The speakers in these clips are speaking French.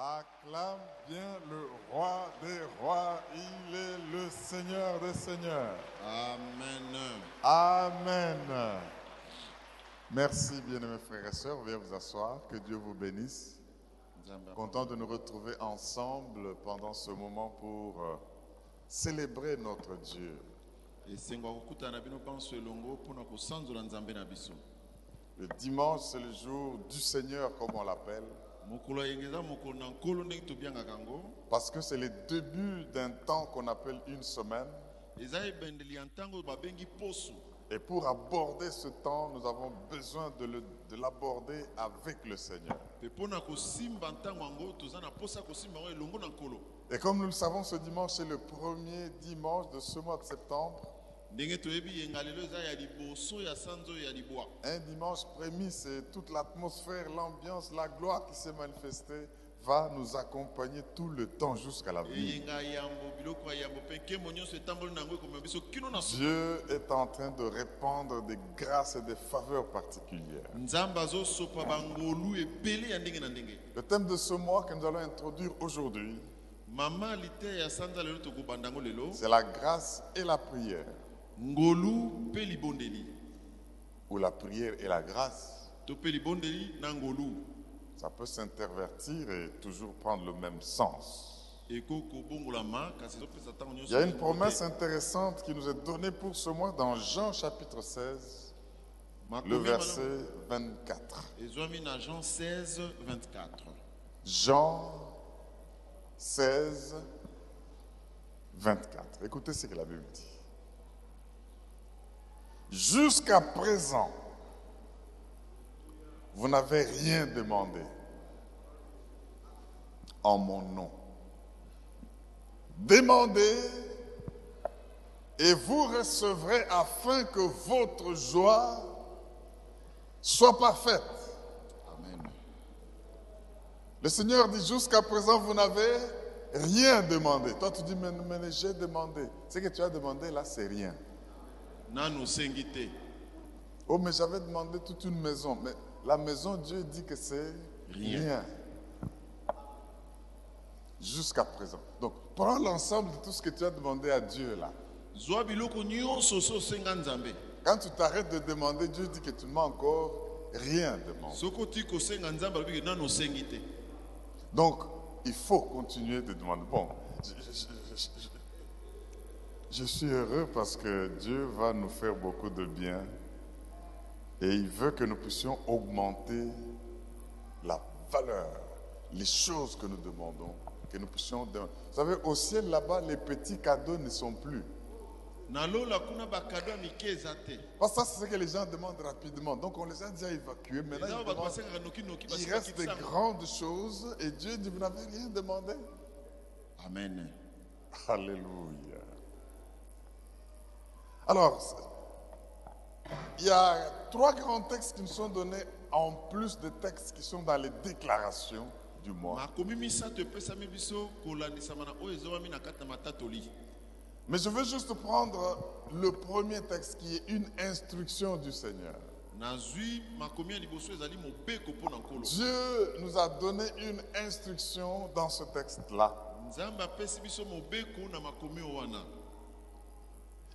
Acclame bien le roi des rois, il est le Seigneur des seigneurs. Amen. Amen. Merci bien-aimés frères et sœurs, veuillez vous asseoir, que Dieu vous bénisse. Content de nous retrouver ensemble pendant ce moment pour euh, célébrer notre Dieu. Le dimanche, c'est le jour du Seigneur, comme on l'appelle, parce que c'est le début d'un temps qu'on appelle une semaine. Et pour aborder ce temps, nous avons besoin de l'aborder avec le Seigneur. Et comme nous le savons, ce dimanche, c'est le premier dimanche de ce mois de septembre. Un dimanche prémisse et toute l'atmosphère, l'ambiance, la gloire qui s'est manifestée va nous accompagner tout le temps jusqu'à na so Dieu est en train de répandre des grâces et des faveurs particulières. Le thème de ce mois que nous allons introduire aujourd'hui, c'est la grâce et la prière, ngolu mpe libondeli ou la prière et la grâce. Ça peut s'intervertir et toujours prendre le même sens. Il y a une promesse te. intéressante qui nous est donnée pour ce mois dans Jean chapitre 16, le verset 24. malamu ezwami na jean 16 24 Jean 16, 24. Écoutez ce que la Bible dit. Jusqu'à présent, vous n'avez rien demandé en mon nom. Demandez et vous recevrez afin que votre joie soit parfaite. amen Le Seigneur dit jusqu'à présent, vous n'avez rien demandé. Toi, tu dis, mais, mais j'ai demandé. Ce que tu as demandé là, c'est rien. Oh, mais j'avais demandé toute une maison. Mais la maison, Dieu dit que c'est Rien. rien. Jusqu'à présent. Donc, prends l'ensemble de tout ce que tu as demandé à Dieu là. Quand tu t'arrêtes de demander, Dieu dit que tu ne m'as encore rien demandé. Donc, il faut continuer de demander. Bon, je, je- je- je- suis heureux parce que Dieu va nous faire beaucoup de bien et il veut que nous puissions augmenter la valeur, les choses que nous demandons, que nous puissions demander. Vous savez, au ciel là-bas, les petits cadeaux ne sont plus. Parce que ça, c'est ce que les gens demandent rapidement. Donc, on les a déjà évacués. Maintenant, ils demandent- il reste des grandes choses et Dieu dit, vous n'avez rien demandé. amen Alléluia. Alors, il y a trois grands textes qui nous sont donnés en plus des textes qui sont dans les déclarations du mois. Mais je veux juste prendre le premier texte qui est une instruction du Seigneur. Dieu nous a donné une instruction dans ce texte-là.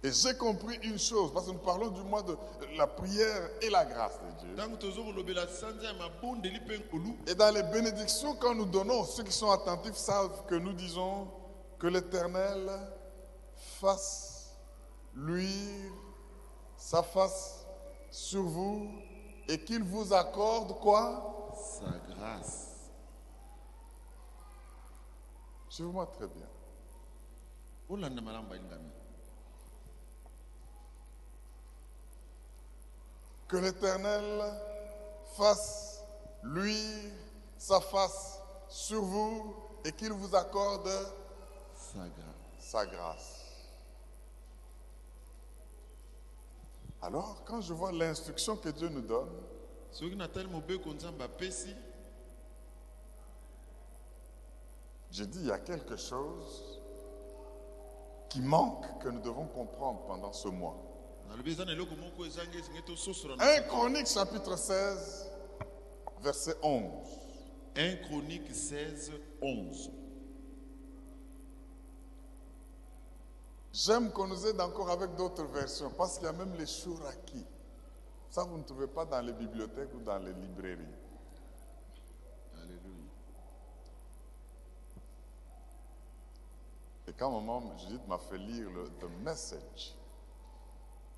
Et j'ai compris une chose, parce que nous parlons du mois de la prière et la grâce de Dieu. Et dans les bénédictions quand nous donnons, ceux qui sont attentifs savent que nous disons que l'Éternel fasse luire sa face sur vous et qu'il vous accorde quoi? Sa grâce Suivez-moi très bien. Que l'Éternel fasse luire sa face sur vous et qu'il vous accorde sa grâce sa grâce. Alors, quand je vois l'instruction que Dieu nous donne, je dis il y a quelque chose qui manque que nous devons comprendre pendant ce mois. Nalobi eza na eloko moko ezangi esingi 1 tososola na- Chronique chapitre 16, verset 11. 1 Chronique chapitre 16, verset 11. 1 chronique chapitre 16 verset 11 1 Chronique chapitre 16, verset 11. 1 Chronique chapitre 16, verset 11. 1 Chronique 16, 11. J'aime qu'on nous aide encore avec d'autres versions, parce qu'il y a même les Shuraki. Ça, vous ne trouvez pas dans les bibliothèques ou dans les librairies. Alléluia. Et quand maman Judith m'a fait lire le The Message,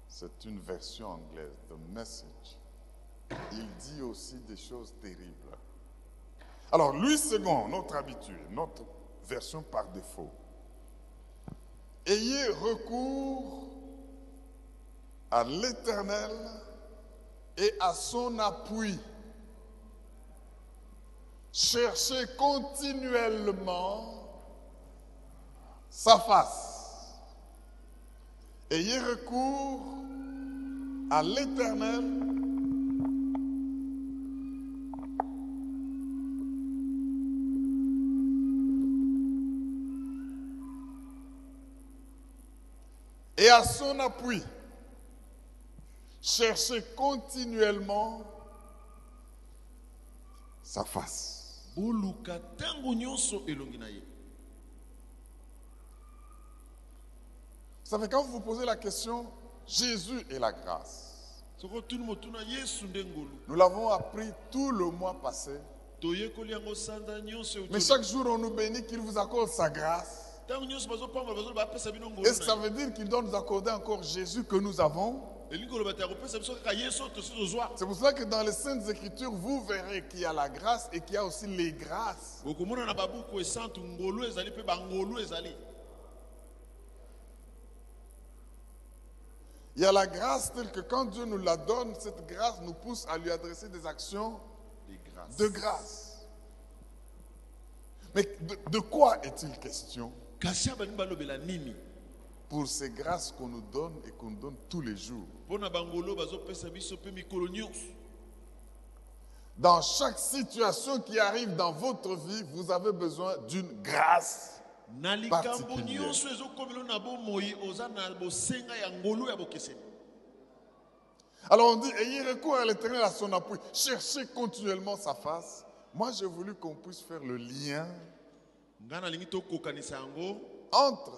c'est une version anglaise, The Message, il dit aussi des choses terribles. Alors, Louis II, notre habitude, notre version par défaut. Ayez recours à l'Éternel et à son appui. Cherchez continuellement sa face. Ayez recours à l'Éternel et à son appui. Cherchez continuellement sa face. Vous savez, quand vous vous posez la question, Jésus et la grâce, nous l'avons appris tout le mois passé, mais chaque jour on nous bénit qu'il vous accorde sa grâce. que ça veut dire qu'il doit nous accorder encore Jésus que nous avons. C'est pour cela que dans les Saintes Écritures, vous verrez qu'il y a la grâce et qu'il y a aussi les grâces. Il y a la grâce telle que quand Dieu nous la donne, cette grâce nous pousse à lui adresser des actions grâces de grâce. Mais de, de quoi est-il question pour ces grâces qu'on nous donne et qu'on nous donne tous les jours? Dans chaque situation qui arrive dans votre vie, vous avez besoin d'une grâce. Na likambo Particulier. nyonso ezokomela na bomoi oza na bosenga ya ngolu ya bokeseni Alors on dit, ayez recours à l'éternel à son appui. Cherchez continuellement sa face. Moi, j'ai voulu qu'on puisse faire le lien entre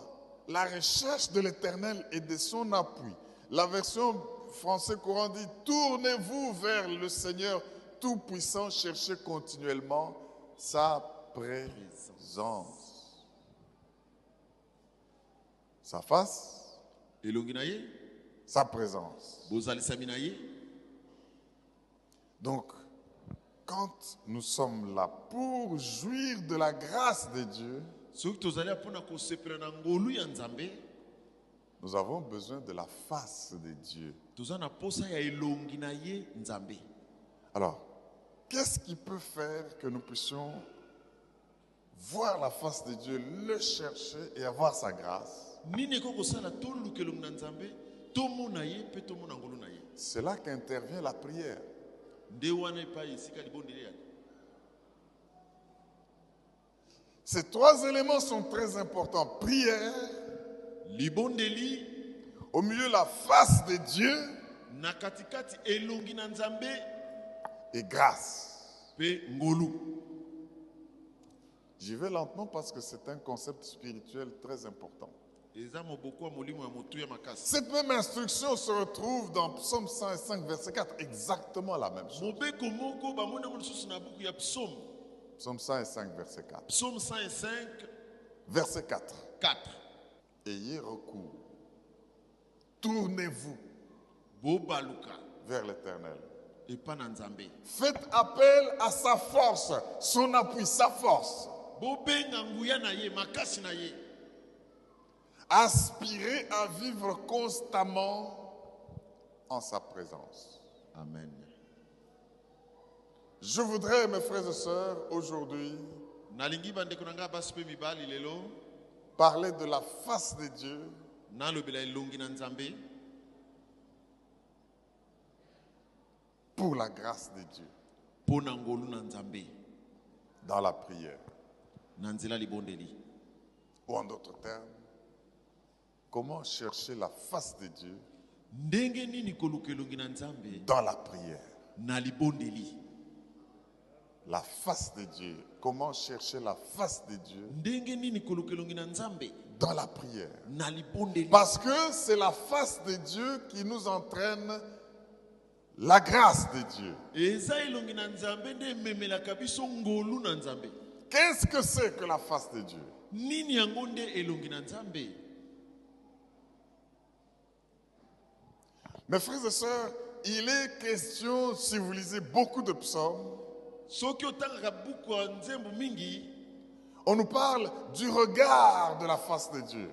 la recherche de l'éternel et de son appui. La version français courant dit, tournez-vous vers le Seigneur Tout-Puissant, cherchez continuellement sa présence. Sa face, sa présence. Donc, quand nous sommes là pour jouir de la grâce de Dieu, nous avons besoin de la face de Dieu. Alors, qu'est-ce qui peut faire que nous puissions voir la face de Dieu, le chercher et avoir sa grâce? C'est là qu'intervient la prière. Ces trois éléments sont très importants. Prière, libondeli au milieu la face de Dieu et grâce. J'y vais lentement parce que c'est un concept spirituel très important. Cette même instruction se retrouve dans Psaume 105, verset 4, exactement la même chose. psaume Psaume 105, verset 4. psaume 105 Verset 4. 4 Ayez recours. Tournez-vous vers l'Éternel. Faites appel à sa force, son appui, sa force. Aspirez à vivre constamment en sa présence. amen. Je voudrais, mes frères et sœurs, aujourd'hui, parler de la face de Dieu. Pour la grâce de Dieu. Dans la prière. Ou en d'autres termes, comment chercher la face de Dieu dans la prière. la face de Dieu. Comment chercher la face de Dieu dans la prière. Parce que c'est la face de Dieu qui nous entraîne la grâce de Dieu. Qu'est-ce que c'est que la face de Dieu nini yango nde elongi na nzambe Mes frères et sœurs, il est question, si vous lisez beaucoup de psaumes, on nous parle du regard de la face de Dieu.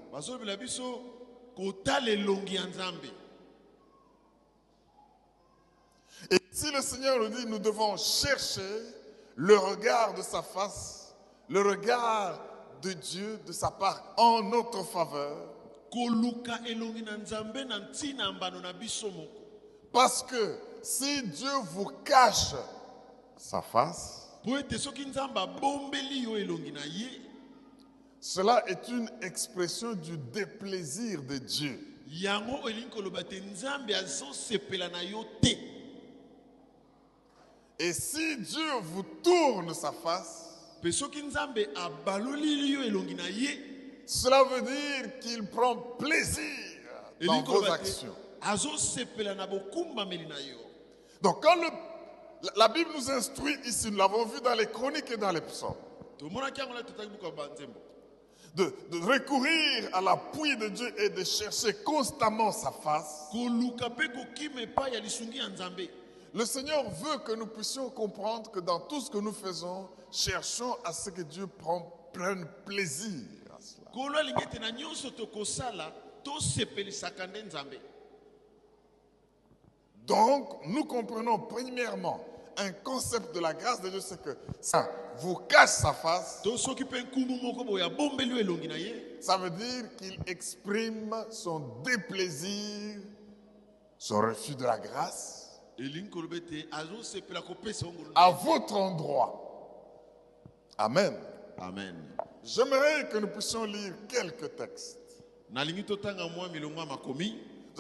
Et si le Seigneur nous dit, nous devons chercher le regard de sa face, le regard de Dieu de sa part en notre faveur, parce que si Dieu vous cache sa face, cela est une expression du déplaisir de Dieu. Et si Dieu vous tourne sa face, cela veut dire qu'il prend plaisir dans vos actions. Donc quand le- la- Bible nous instruit ici, nous l'avons vu dans les chroniques et dans les psaumes, de, de recourir à l'appui de Dieu et de chercher constamment sa face, le Seigneur veut que nous puissions comprendre que dans tout ce que nous faisons, cherchons à ce que Dieu prenne plaisir à cela. kolo alingi ete na nyonso tokosala tosepelisaka nde nzambe Donc, nous comprenons premièrement un concept de la grâce de Dieu, c'est que ça vous cache sa face, to soki mpe nkumu moko boye abombeli yo elongi na ça veut dire qu'il exprime son déplaisir, son refus de la grâce elingi koloba ete azosepela kopesa yo ngolu à votre endroit. Amen. amen J'aimerais que nous puissions lire quelques textes. Nous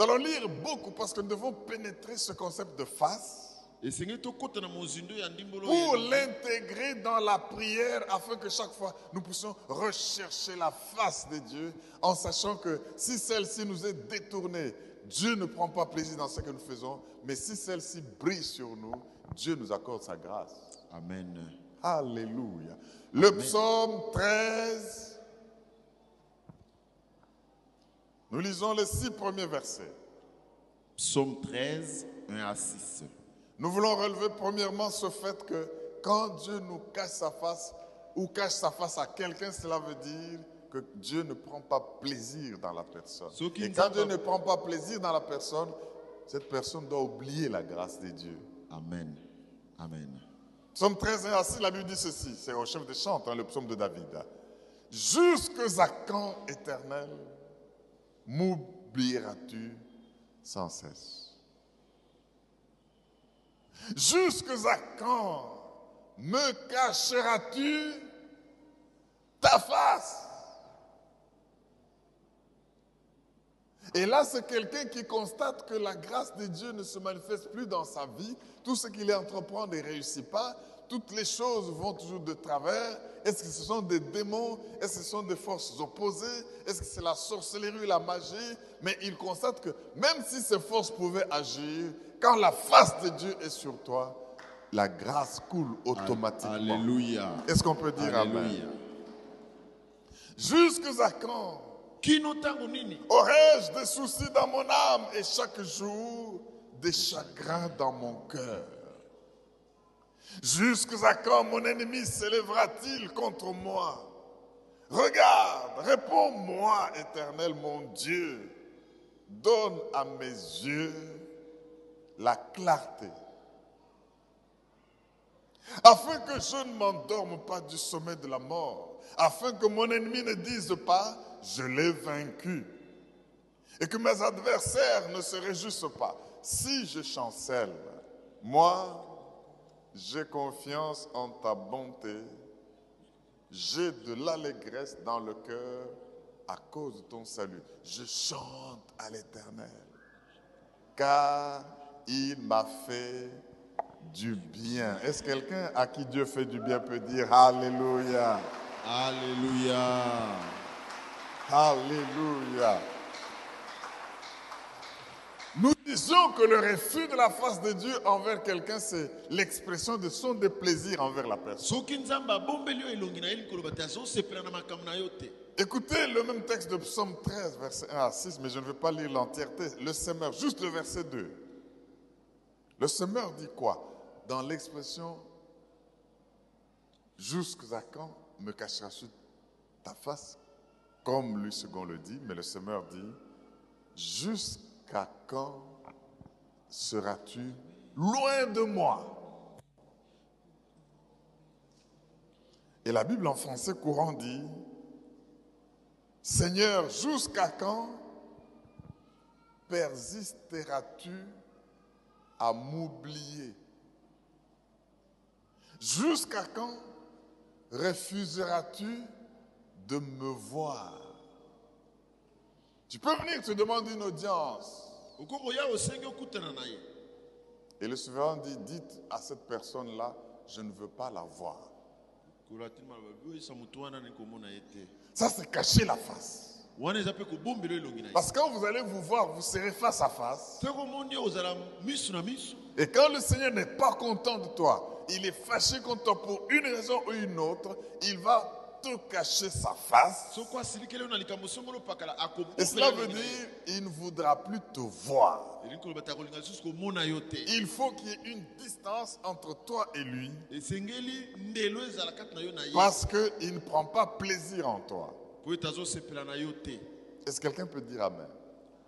allons lire beaucoup parce que nous devons pénétrer ce concept de face pour l'intégrer dans la prière afin que chaque fois nous puissions rechercher la face de Dieu en sachant que si celle-ci nous est détournée, Dieu ne prend pas plaisir dans ce que nous faisons, mais si celle-ci brille sur nous, Dieu nous accorde sa grâce. amen Alléluia. Le psaume 13, nous lisons les six premiers versets. psaume 13 1 à 6 Nous voulons relever premièrement ce fait que quand Dieu nous cache sa face ou cache sa face à quelqu'un, cela veut dire que Dieu ne prend pas plaisir dans la personne. Et quand Dieu ne prend pas plaisir dans la personne, cette personne doit oublier la grâce de Dieu. amen amen Psaume 13, 1 à 6, la Bible dit ceci, c'est au chef des chants, hein, le psaume de David. Jusque à quand, éternel, m'oublieras-tu sans cesse? Jusque à quand me cacheras-tu ta face? Et là, c'est quelqu'un qui constate que la grâce de Dieu ne se manifeste plus dans sa vie. Tout ce qu'il entreprend ne réussit pas. Toutes les choses vont toujours de travers. Est-ce que ce sont des démons? Est-ce que ce sont des forces opposées? Est-ce que c'est la sorcellerie, la magie? Mais il constate que même si ces forces pouvaient agir, quand la face de Dieu est sur toi, la grâce coule automatiquement. alléluia Est-ce qu'on peut dire Amen? Jusque à quand Aurais-je des soucis dans mon âme et chaque jour des chagrins dans mon cœur? Jusqu'à quand mon ennemi s'élèvera-t-il contre moi? Regarde, réponds-moi, éternel mon Dieu. Donne à mes yeux la clarté. Afin que je ne m'endorme pas du sommet de la mort, afin que mon ennemi ne dise pas, je l'ai vaincu, et que mes adversaires ne se réjouissent pas. Si je chancelle, moi, j'ai confiance en ta bonté, j'ai de l'allégresse dans le cœur à cause de ton salut. Je chante à l'Éternel, car il m'a fait du bien. Est-ce quelqu'un à qui Dieu fait du bien peut dire Alléluia Alléluia. Alléluia. Nous disons que le refus de la face de Dieu envers quelqu'un, c'est l'expression de son déplaisir envers la personne. Écoutez le même texte de Psaume 13, verset 1 à 6, mais je ne vais pas lire l'entièreté. Le semeur, juste le verset 2. Le semeur dit quoi? Dans l'expression Jusqu'à quand me cacheras-tu ta face Comme lui second le dit, mais le semeur dit Jusqu'à quand seras-tu loin de moi? Et la Bible en français courant dit Seigneur, jusqu'à quand persisteras-tu à m'oublier? Jusqu'à quand refuseras-tu de me voir? Tu peux venir te demander une audience. Et le souverain dit, dites à cette personne-là, je ne veux pas la voir. Ça, c'est cacher la face. Parce que quand vous allez vous voir, vous serez face à face. Et quand le Seigneur n'est pas content de toi, il est fâché contre toi pour une raison ou une autre, il va te cacher sa face. Et cela veut dire il ne voudra plus te voir. Il faut qu'il y ait une distance entre toi et lui parce qu'il ne prend pas plaisir en toi. Est-ce que quelqu'un peut dire Amen?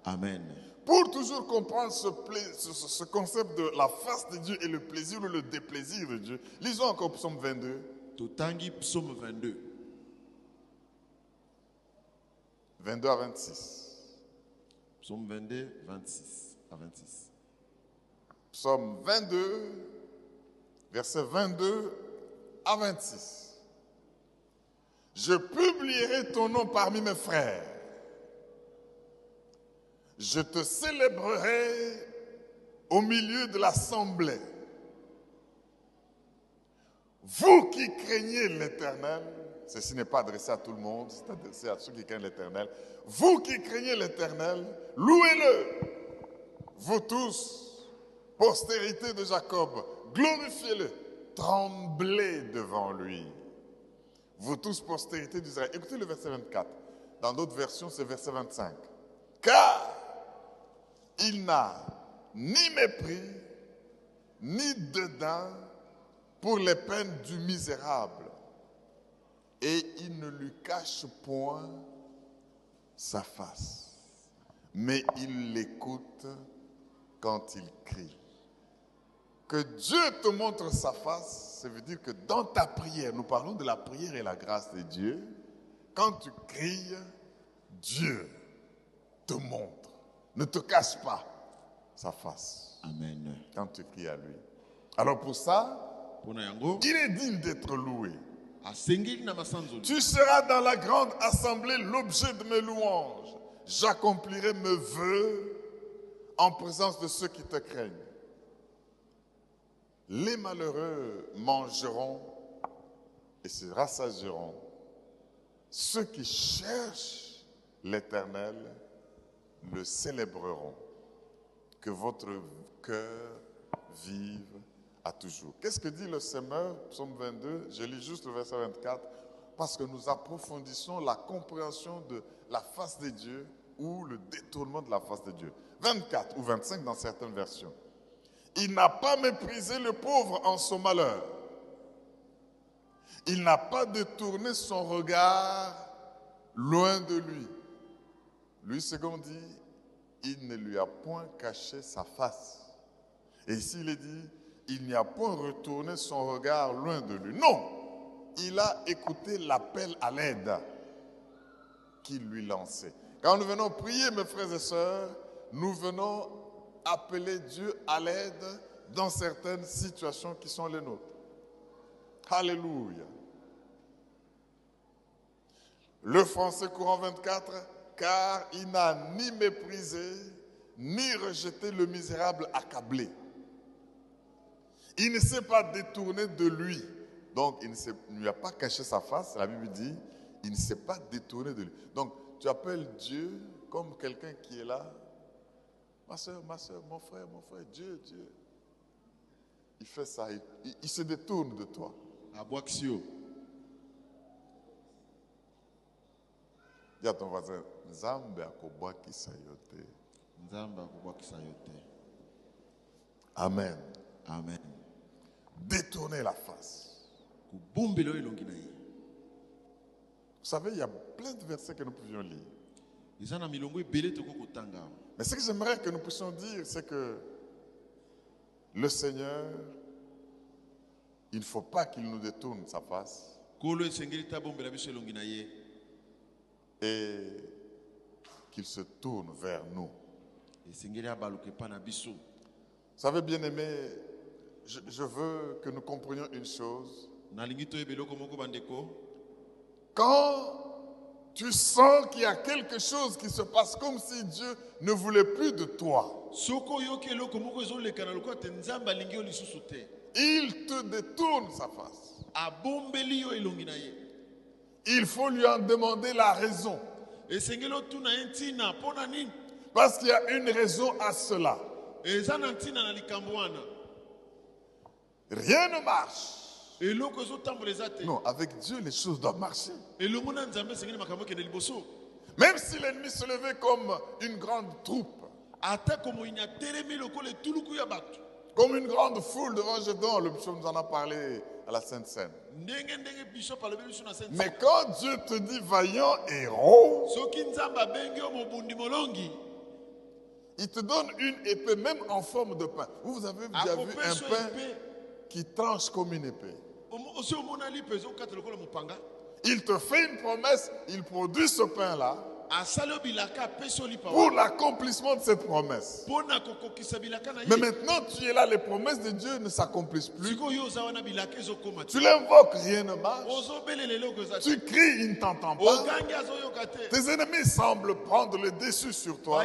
Amen. Pour toujours comprendre ce, concept de la face de Dieu et le plaisir ou le déplaisir de Dieu, lisons encore Psaume 22, totangi psaume 22 22 à 26. psaume 22 26 à 26 Psaume 22, versets 22 à 26. Je publierai ton nom parmi mes frères. Je te célébrerai au milieu de l'assemblée. Vous qui craignez l'Éternel, ceci n'est pas adressé à tout le monde, c'est adressé à ceux qui craignent l'Éternel. Vous qui craignez l'Éternel, louez-le. Vous tous, postérité de Jacob, glorifiez-le, tremblez devant lui. Vous tous, postérité d'Israël. Écoutez le verset 24. Dans d'autres versions, c'est verset 25. Car il n'a ni mépris, ni dédain pour les peines du misérable. Et il ne lui cache point sa face. Mais il l'écoute quand il crie. Que Dieu te montre sa face, ça veut dire que dans ta prière, nous parlons de la prière et la grâce de Dieu, quand tu cries, Dieu te montre, ne te cache pas sa face amen quand tu cries à lui. Alors pour ça, il est digne d'être loué. Tu seras dans la grande assemblée l'objet de mes louanges. J'accomplirai mes vœux en présence de ceux qui te craignent. Les malheureux mangeront et se rassasieront. Ceux qui cherchent l'Éternel le célébreront. Que votre cœur vive à toujours. Qu'est-ce que dit le semeur, psaume 22 Je lis juste le verset 24, parce que nous approfondissons la compréhension de la face de Dieu ou le détournement de la face de Dieu. 24 ou 25 dans certaines versions. Il n'a pas méprisé le pauvre en son malheur. Il n'a pas détourné son regard loin de lui. Lui, second dit, il ne lui a point caché sa face. Et ici, il est dit, il n'y a point retourné son regard loin de lui. Non, il a écouté l'appel à l'aide qu'il lui lançait. Quand nous venons prier, mes frères et sœurs, nous venons appeler Dieu à l'aide dans certaines situations qui sont les nôtres. Alléluia. Le français courant 24, car il n'a ni méprisé, ni rejeté le misérable accablé. Il ne s'est pas détourné de lui. Donc, il ne, lui a pas caché sa face. La Bible dit, il ne s'est pas détourné de lui. Donc, tu appelles Dieu comme quelqu'un qui est là. Ma soeur, ma soeur, mon frère, mon frère, Dieu, Dieu. Il fait ça, il, il- il se détourne de toi. yo Dis à ton voisin, Nzambe akobwakisa yo te. nzambe akobwakisa yo te Amen. amen Détourner la face. Vous savez, il y a plein de versets que nous pouvions lire. Mais ce que j'aimerais que nous puissions dire, c'est que le Seigneur, il ne faut pas qu'il nous détourne sa face. Et qu'il se tourne vers nous. Vous savez, bien aimé, je, je veux que nous comprenions une chose. Quand tu sens qu'il y a quelque chose qui se passe comme si Dieu ne voulait plus de toi, il te détourne sa face. Il faut lui en demander la raison. Parce qu'il y a une raison à cela. Rien ne marche. Non, avec Dieu, les choses doivent marcher. Même si l'ennemi se levait comme une grande troupe, comme une grande foule devant Gédon, le bishop nous en a parlé à la Sainte Seine. Mais quand Dieu te dit vaillant héros, il te donne une épée, même en forme de pain. Vous, avez déjà vu un pain qui tranche comme une épée. Il te fait une promesse, il produit ce pain-là pour l'accomplissement de cette promesse. Mais maintenant, tu es là, les promesses de Dieu ne s'accomplissent plus. Tu l'invoques, rien ne marche. Tu cries, il ne t'entend pas. Tes ennemis semblent prendre le dessus sur toi.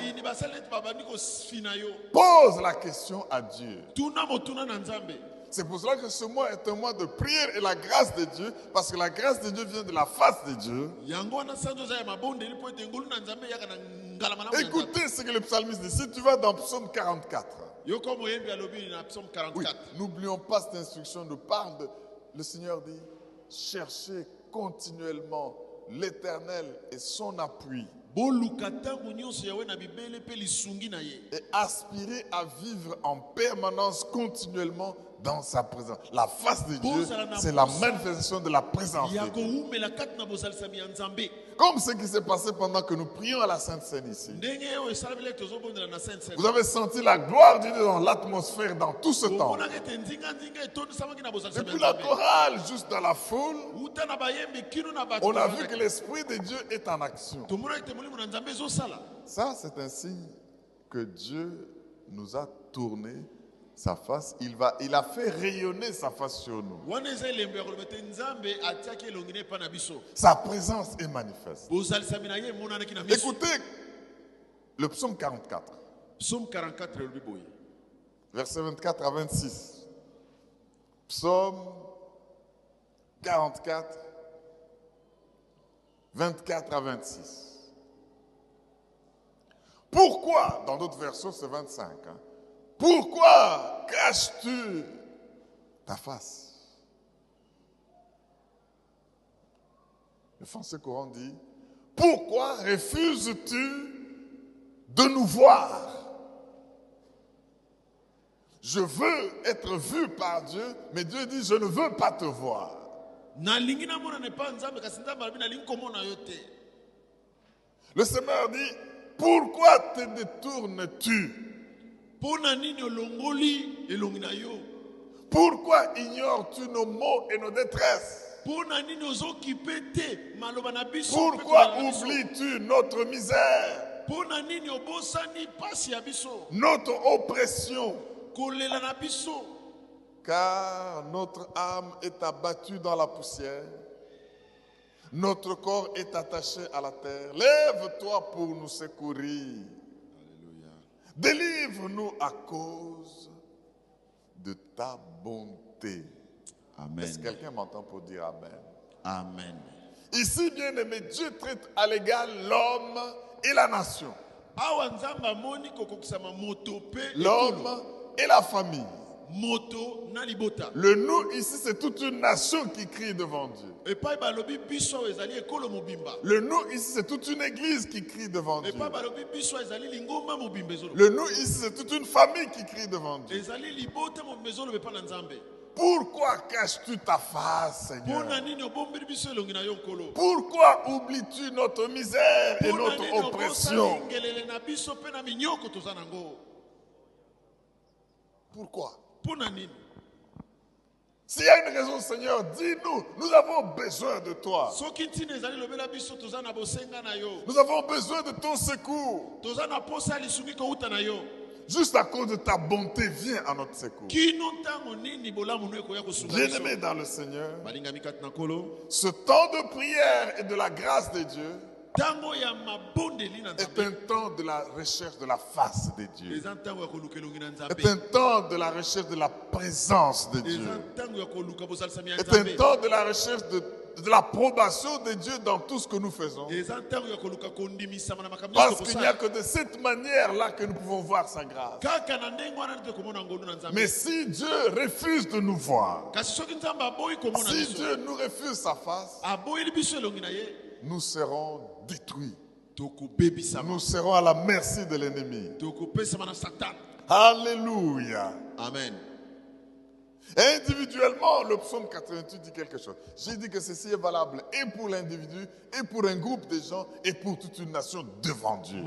Pose la question à Dieu. C'est pour cela que ce mois est un mois de prière et la grâce de Dieu, parce que la grâce de Dieu vient de la face de Dieu. Écoutez ce que le psalmiste dit. Si tu vas dans Psaume 44, yoko moyembi alobi na psaume oui, 44 n'oublions pas cette instruction nous parle de. Le Seigneur dit cherchez continuellement l'éternel et son appui et aspirez à vivre en permanence continuellement dans sa présence. La face de Dieu, c'est la manifestation de la présence de Dieu. Comme ce qui s'est passé pendant que nous prions à la Sainte Seine ici. Vous avez senti la gloire de Dieu dans l'atmosphère dans tout ce temps. Depuis la chorale, juste dans la foule, on a vu que l'Esprit de Dieu est en action. Ça, c'est un signe que Dieu nous a tourné sa face. Il, va, il a fait rayonner sa face sur nous. Sa présence est manifeste. Écoutez le psaume 44, psaume 44 elobi boye versets 24 à 26. Psaume 44, 24 à 26. Pourquoi, dans d'autres versions c'est 25, hein, pourquoi caches-tu ta face? Le français courant dit, pourquoi refuses-tu de nous voir? Je veux être vu par Dieu, mais Dieu dit, je ne veux pas te voir. Le Seigneur dit, pourquoi te détournes-tu Pourquoi ignores-tu nos maux et nos détresses? Pourquoi oublies-tu notre misère, notre oppression. Car notre âme est abattue dans la poussière, notre corps est attaché à la terre. Lève-toi pour nous secourir. Délivre-nous à cause de ta bonté. Amen. Est-ce que quelqu'un m'entend pour dire Amen? Amen. Ici, bien aimé, Dieu traite à l'égal l'homme et la nation, l'homme et la famille. Le nous ici, c'est toute une nation qui crie devant Dieu. Le nous ici, c'est toute une église qui crie devant Dieu. Le nous ici, c'est toute une famille qui crie devant Dieu. Pourquoi caches-tu ta face, Seigneur? Pourquoi oublies-tu notre misère et notre oppression? Pourquoi? S'il y a une raison, Seigneur, dis-nous. Nous avons besoin de toi. Nous avons besoin de ton secours. Juste à cause de ta bonté, viens à notre secours. Bien-aimé dans le Seigneur, ce temps de prière et de la grâce de Dieu est un temps de la recherche de la face de Dieu. Est un temps de la recherche de la présence de Dieu. Est un temps de la recherche de, de l'approbation de Dieu dans tout ce que nous faisons. Parce qu'il n'y a que de cette manière-là que nous pouvons voir sa grâce. Mais si Dieu refuse de nous voir, si Dieu nous refuse sa face, nous serons détruits. Nous serons à la merci de l'ennemi. Alléluia. amen Individuellement, le psaume 88 dit quelque chose. J'ai dit que ceci est valable et pour l'individu, et pour un groupe de gens, et pour toute une nation devant Dieu.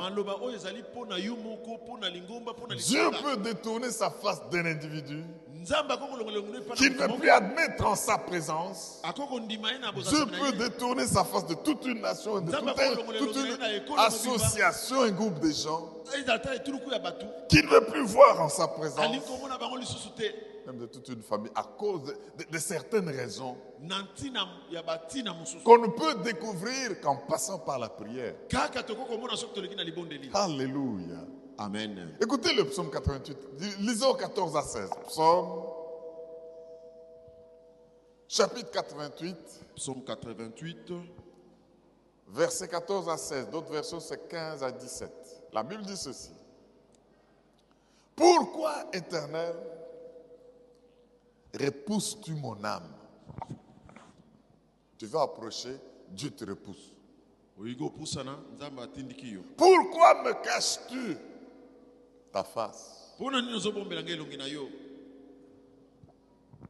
Dieu peut détourner sa face d'un individu qui ne veut plus admettre en sa présence. Dieu peut détourner sa face de toute une nation, de toute, une association, un groupe de gens qui ne veut plus voir en sa présence, même de toute une famille, à cause de, de- de certaines raisons. Qu'on ne peut découvrir qu'en passant par la prière. Alléluia. Amen Écoutez le psaume 88. Lisons 14 à 16. Psaume, chapitre 88, psaume 88 versets 14 à 16. D'autres versions, c'est 15 à 17. La Bible dit ceci. Pourquoi, éternel, repousses-tu mon âme? Tu vas approcher, Dieu te repousse. Pourquoi me caches-tu? Yo?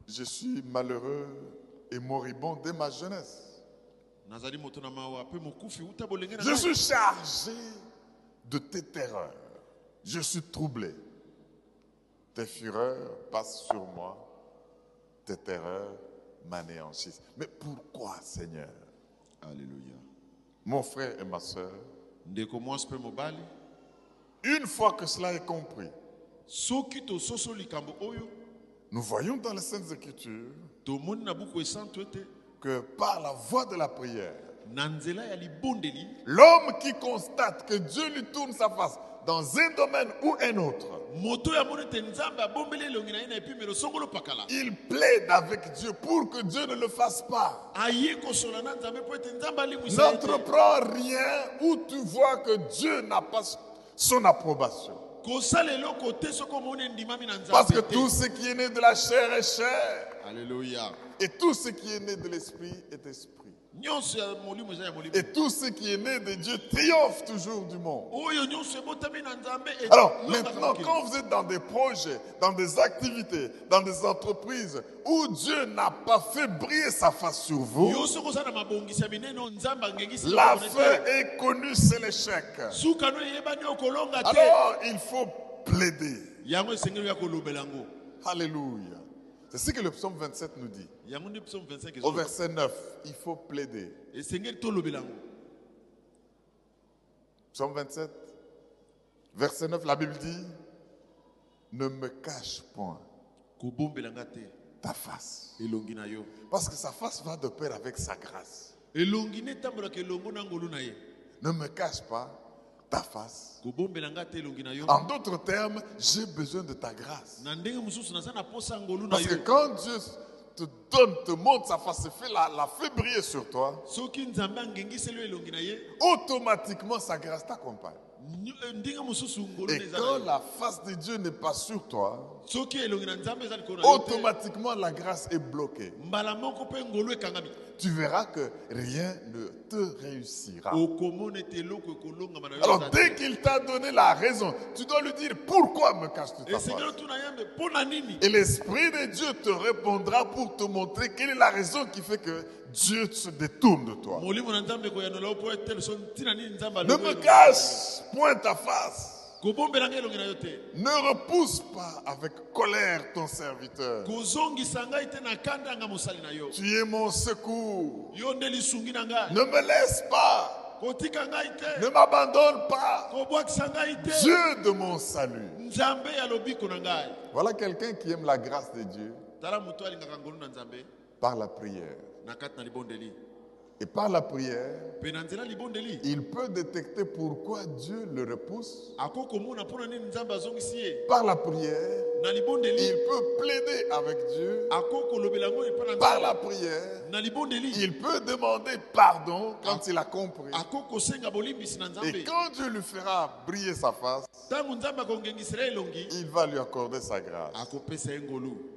Je suis malheureux et moribond dès ma jeunesse. Je suis chargé de tes terreurs. Je suis troublé. Tes fureurs passent sur moi. Tes terreurs m'anéantissent. Mais pourquoi, Seigneur? Alleluya Mon frère et ma soeur, une fois que cela est compris, nous voyons dans les Saintes Écritures que par la voie de la prière, l'homme qui constate que Dieu lui tourne sa face dans un domaine ou un autre, il plaide avec Dieu pour que Dieu ne le fasse pas. N'entreprends rien où tu vois que Dieu n'a pas son approbation. Parce que tout ce qui est né de la chair est chair. alleluya Et tout ce qui est né de l'esprit est esprit. Et tout ce qui est né de Dieu triomphe toujours du monde. Alors maintenant, quand vous êtes dans des projets, dans des activités, dans des entreprises où Dieu n'a pas fait briller sa face sur vous, la fin est connue, c'est l'échec. Alors il faut plaider. Alléluia. C'est ce que le psaume 27 nous dit. yango nde psaume 25 Au verset 9, il faut plaider. Psaume 27, verset 9, la Bible dit, ne me cache point ta face. Parce que sa face va de pair avec sa grâce. Ne me cache pas ta face. En d'autres termes, j'ai besoin de ta grâce. Parce que quand Dieu te donne, te montre sa face, se fait la, la fait briller sur toi, automatiquement sa grâce t'accompagne. eh, Et quand la face de Dieu n'est pas sur toi, automatiquement la grâce est bloquée. Tu verras que rien ne te réussira. Alors dès qu'il t'a donné la raison, tu dois lui dire pourquoi me caches-tu ta face? Et l'Esprit de Dieu te répondra pour te montrer quelle est la raison qui fait que Dieu se détourne de toi. Ne me cache point ta face. Ne repousse pas avec colère ton serviteur. Tu es mon secours. Ne me laisse pas. Ne m'abandonne pas. Dieu de mon salut. Voilà quelqu'un qui aime la grâce de Dieu par la prière. Et par la prière, il peut détecter pourquoi Dieu le repousse. Par la prière, il peut plaider avec Dieu. Par la prière, il peut demander pardon quand il a compris. Et quand Dieu lui fera briller sa face, il va lui accorder sa grâce.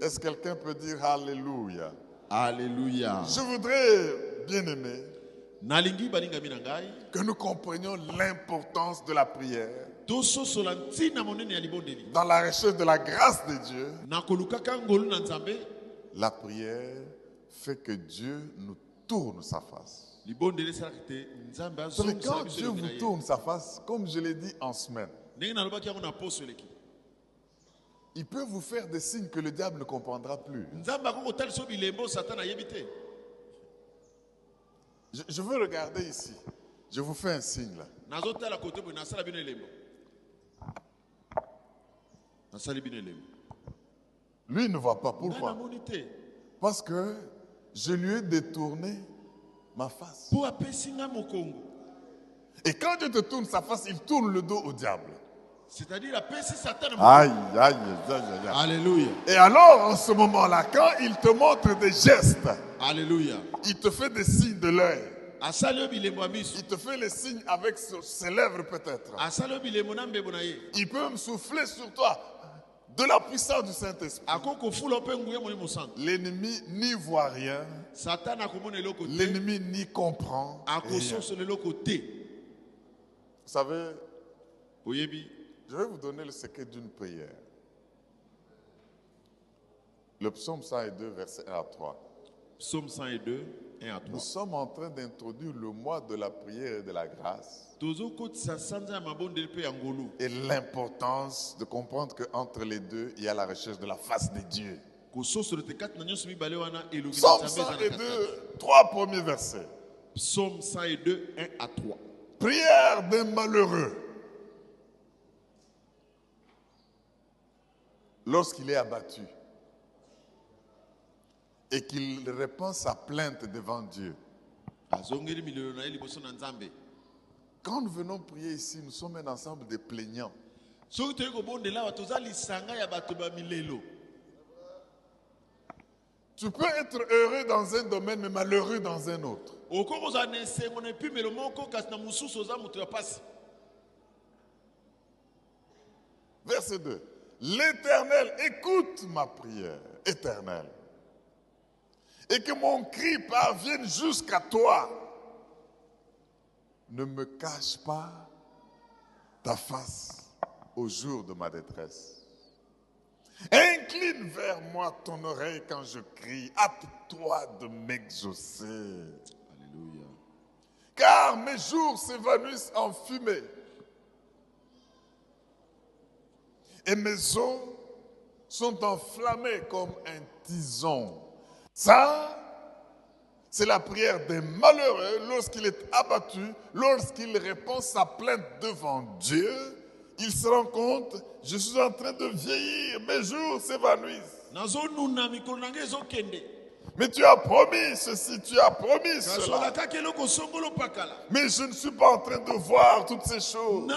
Est-ce que quelqu'un peut dire Alléluia? Alleluya Je voudrais, bien aimé, nalingi balingami na ngai que nous comprenions l'importance de la prière dans la recherche de la grâce de Dieu. La prière fait que Dieu nous tourne sa face. azongisela quand Dieu vous tourne sa face, comme je l'ai dit en semaine, il peut vous faire des signes que le diable ne comprendra plus. Je, je veux regarder ici. Je vous fais un signe là. Lui il ne voit pas. Pourquoi? Parce que je lui ai détourné ma face. Et quand Dieu te tourne sa face, il tourne le dos au diable. C'est-à-dire apesi satana Aïe, aïe, aïe, aïe, aïe. alléluia Et alors, en ce moment-là, quand il te montre des gestes, alléluia il te fait des signes de l'œil. Il te fait les signes avec ses lèvres peut-être. Il peut me souffler sur toi de la puissance du Saint-Esprit. L'ennemi n'y voit rien. L'ennemi n'y comprend rien. Vous savez, je vais vous donner le secret d'une prière. Le psaume 102, verset 1 à 3. psaume 102 1 à 3 Nous sommes en train d'introduire le mois de la prière et de la grâce et l'importance de comprendre qu'entre les deux, il y a la recherche de la face de Dieu. Psaume nzambe eza na kati 102, trois premiers versets. psaume 102 1 à 3 Prière d'un malheureux. Lorsqu'il est abattu et qu'il répand sa plainte devant Dieu. Quand nous venons prier ici, nous sommes un ensemble de plaignants. Tu peux être heureux dans un domaine, mais malheureux dans un autre. Verset 2. L'Éternel écoute ma prière, éternel. Et que mon cri parvienne jusqu'à toi. Ne me cache pas ta face au jour de ma détresse. Incline vers moi ton oreille quand je crie. Hâte-toi de m'exaucer. alléluia Car mes jours s'évanouissent en fumée. Et mes os sont enflammés comme un tison. Ça, c'est la prière des malheureux lorsqu'il est abattu, lorsqu'il répond sa plainte devant Dieu. Il se rend compte, je suis en train de vieillir, mes jours s'évanouissent. Na Mais tu as promis ceci, tu as promis cela. Mais je ne suis pas en train de voir toutes ces choses.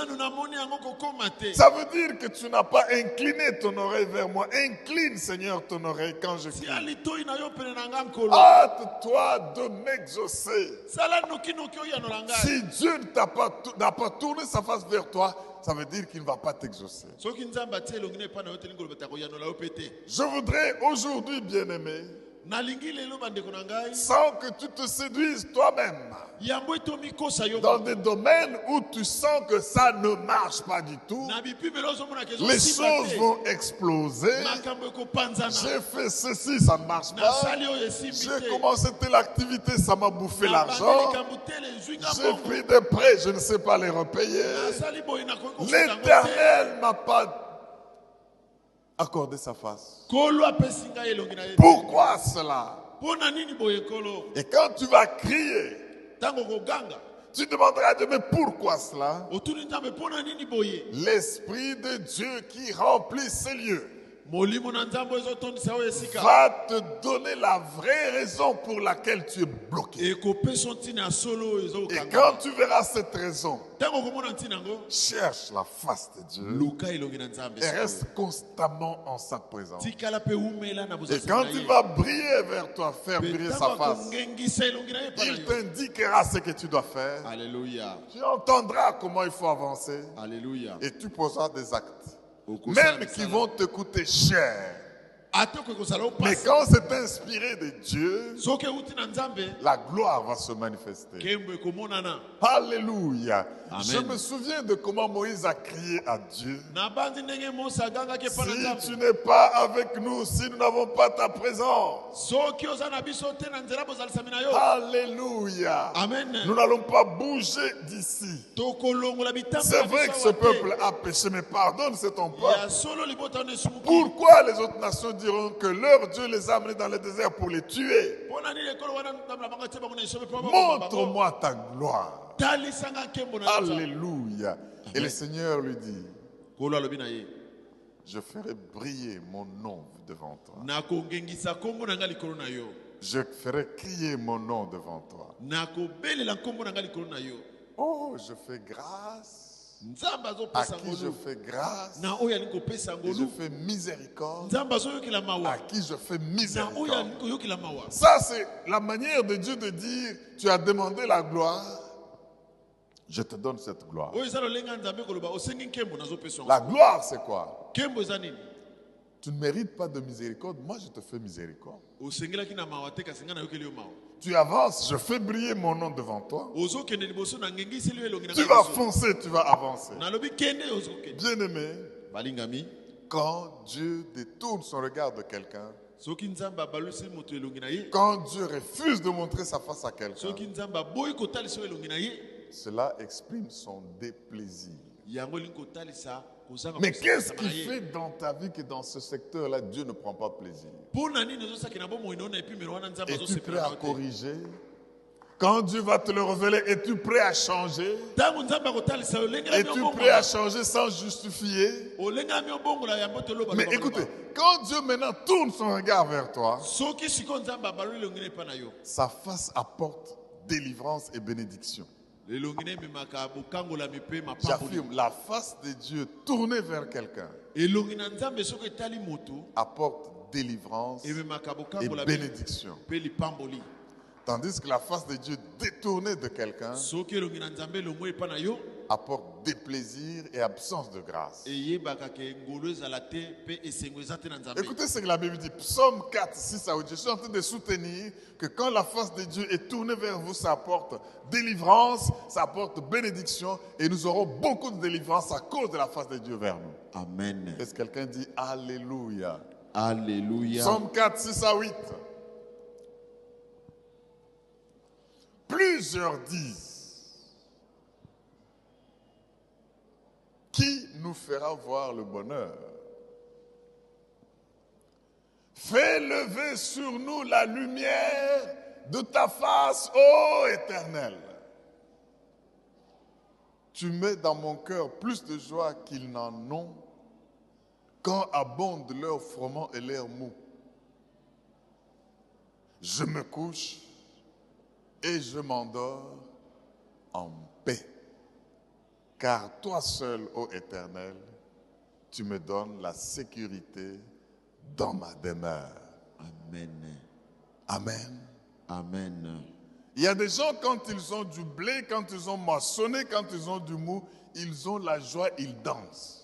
Ça veut dire que tu n'as pas incliné ton oreille vers moi. Incline, Seigneur, ton oreille quand je crie. na na Hâte-toi de m'exaucer. Si Dieu ne t'a pas, n'a pas tourné sa face vers toi, ça veut dire qu'il ne va pas t'exaucer. na na Je voudrais aujourd'hui, bien-aimé, sans que tu te séduises toi-même, dans des domaines où tu sens que ça ne marche pas du tout, les choses vont exploser. J'ai fait ceci, ça ne marche pas. J'ai commencé telle activité, ça m'a bouffé l'argent. J'ai pris des prêts, je ne sais pas les repayer. L'éternel m'a pas accordé sa face. Pourquoi cela? Et quand tu vas crier, tu demanderas à Dieu, mais pourquoi cela? L'Esprit de Dieu qui remplit ces lieux va te donner la vraie raison pour laquelle tu es bloqué. Et quand tu verras cette raison, cherche la face de Dieu. et reste constamment en sa présence. Et quand il va briller vers toi, faire briller sa face, il t'indiquera ce que tu dois faire. alleluya Tu entendras comment il faut avancer. Alleluya et tu poseras des actes, même qui vont te coûter cher. Mais quand c'est inspiré de Dieu, la gloire va se manifester. Alléluia. Amen. Je me souviens de comment Moïse a crié à Dieu. Si tu n'es pas avec nous, si nous n'avons pas ta présence, Alléluia. amen Nous n'allons pas bouger d'ici. C'est vrai que ce peuple a péché, mais pardonne, c'est ton peuple. Pourquoi les autres nations diront que leur Dieu les a amenés dans le désert pour les tuer Montre-moi ta gloire. Alléluia. Et le Seigneur lui dit, je ferai briller mon nom devant toi. Je ferai crier mon nom devant toi. Oh, je fais grâce à qui je fais grâce. Et je fais miséricorde à qui je fais miséricorde. Ça, c'est la manière de Dieu de dire, tu as demandé la gloire, je te donne cette gloire. La gloire, c'est quoi? Tu ne mérites pas de miséricorde, moi je te fais miséricorde. Tu avances, je fais briller mon nom devant toi. Tu vas foncer, tu vas avancer. Bien-aimé, balingami quand Dieu détourne son regard de quelqu'un, quand Dieu refuse de montrer sa face à quelqu'un, cela exprime son déplaisir. Mais qu'est-ce qui fait dans ta vie que dans ce secteur-là, Dieu ne prend pas plaisir? Es-tu prêt à corriger? Quand Dieu va te le révéler, es-tu prêt à changer? Es-tu prêt à changer sans justifier? Mais écoutez, quand Dieu maintenant tourne son regard vers toi, sa face apporte délivrance et bénédiction. J'affirme, la face de Dieu tournée vers quelqu'un. Apporte délivrance et bénédiction. Tandis que la face de Dieu détournée de quelqu'un apporte déplaisir et absence de grâce. Écoutez ce que la Bible dit, Psaume 4, 6 à 8. Je suis en train de soutenir que quand la face de Dieu est tournée vers vous, ça apporte délivrance, ça apporte bénédiction, et nous aurons beaucoup de délivrance à cause de la face de Dieu vers nous. amen Est-ce que quelqu'un dit Alléluia? Alléluia Psaume 4, 6 à 8. Plusieurs disent Qui nous fera voir le bonheur? Fais lever sur nous la lumière de ta face, ô Éternel. Tu mets dans mon cœur plus de joie qu'ils n'en ont quand abondent leurs froment et leurs mou. je me couche et je m'endors en paix. Car toi seul, ô Éternel, tu me donnes la sécurité dans ma demeure. Amen. Amen. Amen. Il y a des gens, quand ils ont du blé, quand ils ont moissonné, quand ils ont du mou, ils ont la joie, ils dansent.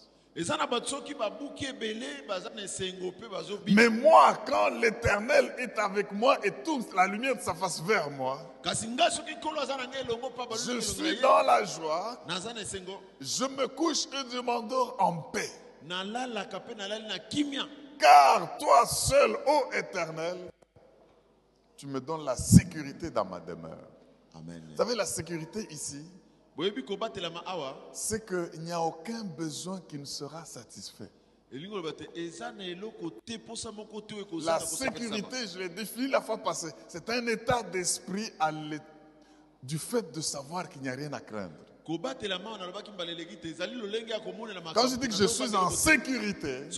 Mais moi, quand l'Éternel est avec moi et toute la lumière de sa face vers moi, je suis dans la joie, je me couche et je m'endors en paix. Car toi seul, ô Éternel, tu me donnes la sécurité dans ma demeure. amen. Vous savez, la sécurité ici, c'est qu'il n'y a aucun besoin qui ne sera satisfait. La sécurité, je l'ai défini la fois passée, c'est un état d'esprit du fait de savoir qu'il n'y a rien à craindre. Quand je dis que je suis en sécurité,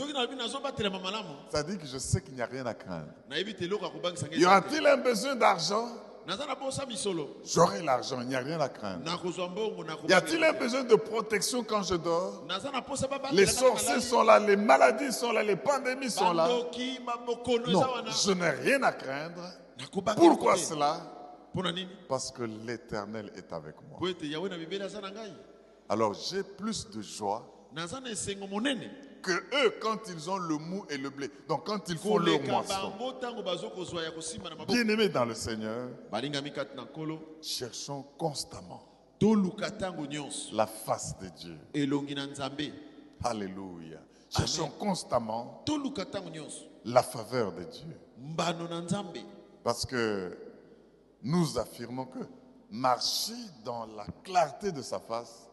ça dit que je sais qu'il n'y a rien à craindre. Y aura-t-il un besoin d'argent? J'aurai l'argent, il n'y a rien à craindre. Y a-t-il un besoin de protection quand je dors? Les sorciers sont là, les maladies sont là, les pandémies sont là. Non, je n'ai rien à craindre. Pourquoi cela? Parce que l'Éternel est avec moi. Alors j'ai plus de joie que eux quand ils ont le mou et le blé. Donc quand ils font leur moisson. maboko Bien-aimés dans le Seigneur, cherchons constamment la face de Dieu. Alléluia. Cherchons constamment la faveur de Dieu. Parce que nous affirmons que marcher dans la clarté de sa face,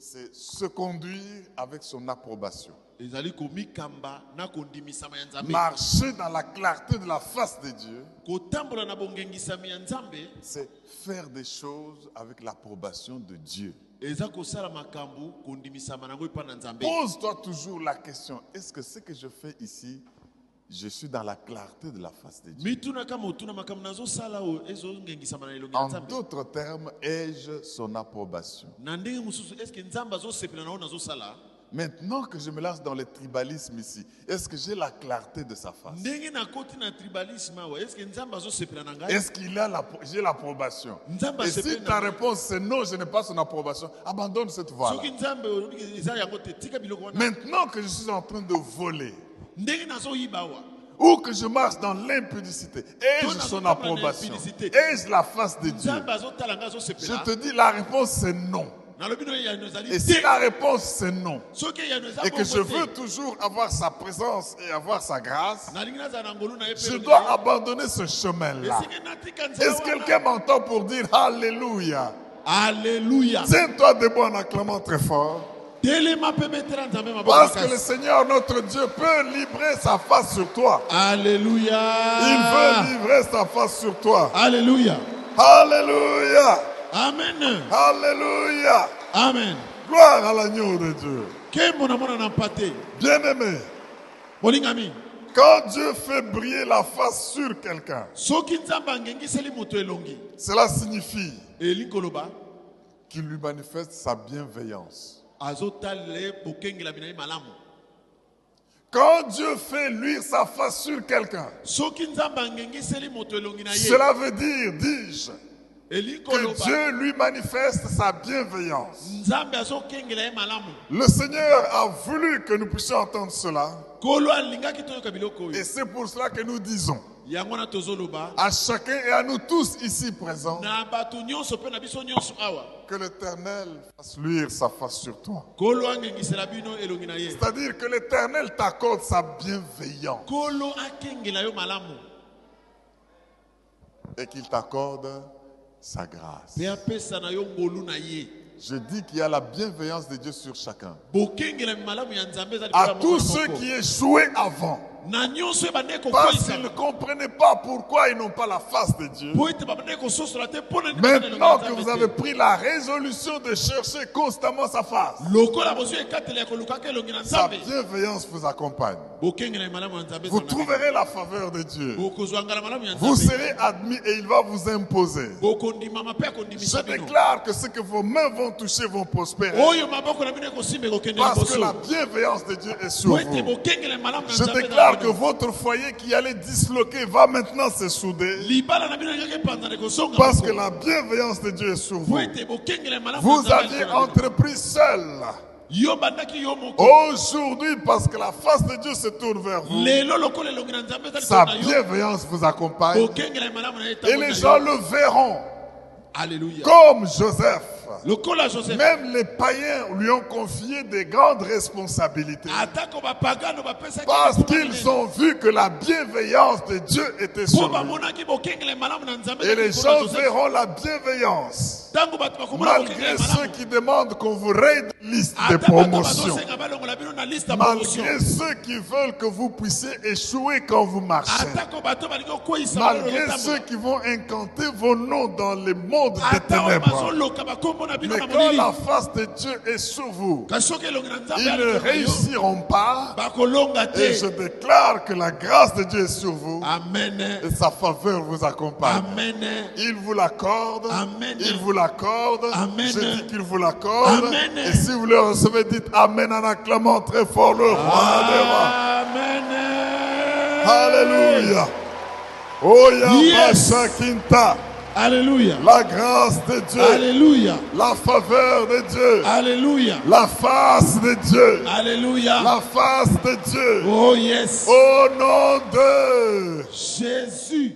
c'est se conduire avec son approbation. Marcher dans la clarté de la face de Dieu, c'est faire des choses avec l'approbation de Dieu. Pose-toi toujours la question, est-ce que ce que je fais ici, je suis dans la clarté de la face de Dieu. En d'autres termes, ai-je son approbation? Maintenant que je me lance dans le tribalisme ici, est-ce que j'ai la clarté de sa face? Est-ce qu'il a la, j'ai l'approbation? Et si ta réponse c'est non, je n'ai pas son approbation, abandonne cette wana. Maintenant que je suis en train de voler, ou que je marche dans l'impudicité, ai-je son approbation? Ai-je la face de Dieu? Je te dis, la réponse c'est non. Et si la réponse c'est non, et que je veux toujours avoir sa présence et avoir sa grâce, je dois abandonner ce chemin-là. Est-ce que quelqu'un m'entend pour dire Alléluia? Alléluia. Tiens-toi debout en acclamant très fort. Parce que le. Seigneur, notre Dieu, peut livrer sa face sur toi. Alléluia. Il veut livrer sa face sur toi. Alléluia. Alléluia. Amen. Alléluia. Amen. Gloire à l'agneau de Dieu. Bien-aimé, quand Dieu fait briller la face sur quelqu'un, cela signifie qu'il lui manifeste sa bienveillance. Quand Dieu fait luire sa face sur quelqu'un, cela veut dire, dis-je, que Dieu lui manifeste sa bienveillance. Le Seigneur a voulu que nous puissions entendre cela. Et c'est pour cela que nous disons à chacun et à nous tous ici présents. Que l'Éternel fasse luire sa face sur toi. C'est-à-dire que l'Éternel t'accorde sa bienveillance. Et qu'il t'accorde sa grâce. Je dis qu'il y a la bienveillance de Dieu sur chacun. À tous ceux qui échouaient avant, parce qu'ils ne comprenaient pas pourquoi ils n'ont pas la face de Dieu. Maintenant na que vous avez pris la résolution de chercher constamment sa face, sa bienveillance vous accompagne. Vous trouverez la faveur de Dieu. Vous serez admis et il va vous imposer. Je déclare que ce que vos mains vont toucher vont prospérer. Parce que la bienveillance de Dieu est sur vous. Je déclare que votre foyer qui allait disloquer va maintenant se souder. Parce que la bienveillance de Dieu est sur vous. Vous aviez entrepris seul. Aujourd'hui, parce que la face de Dieu se tourne vers vous, sa bienveillance vous accompagne. Et les gens le verront. Alleluya comme Joseph. Même les païens lui ont confié des grandes responsabilités. Parce qu'ils ont vu que la bienveillance de Dieu était sur lui. Et les gens verront la bienveillance. Malgré ceux qui demandent qu'on vous raide liste de promotion. Malgré ceux qui veulent que vous puissiez échouer quand vous marchez. Malgré ceux qui vont incanter vos noms dans les mondes des ténèbres. Mais quand la face de Dieu est sur vous, ils ne réussiront pas. Et je déclare que la grâce de Dieu est sur vous amen et sa faveur vous accompagne. amen Il vous l'accorde. Amen. Il vous l'accorde. Amen. Je dis qu'il vous l'accorde. Amen. Et si vous le recevez, dites Amen en acclamant très fort le roi des rois. amen Alléluia. Oh Yes. Kinta. Alléluia La grâce de Dieu. alléluia La faveur de Dieu. alléluia La face de Dieu. alléluia La face de Dieu. oh yes Au nom de jésus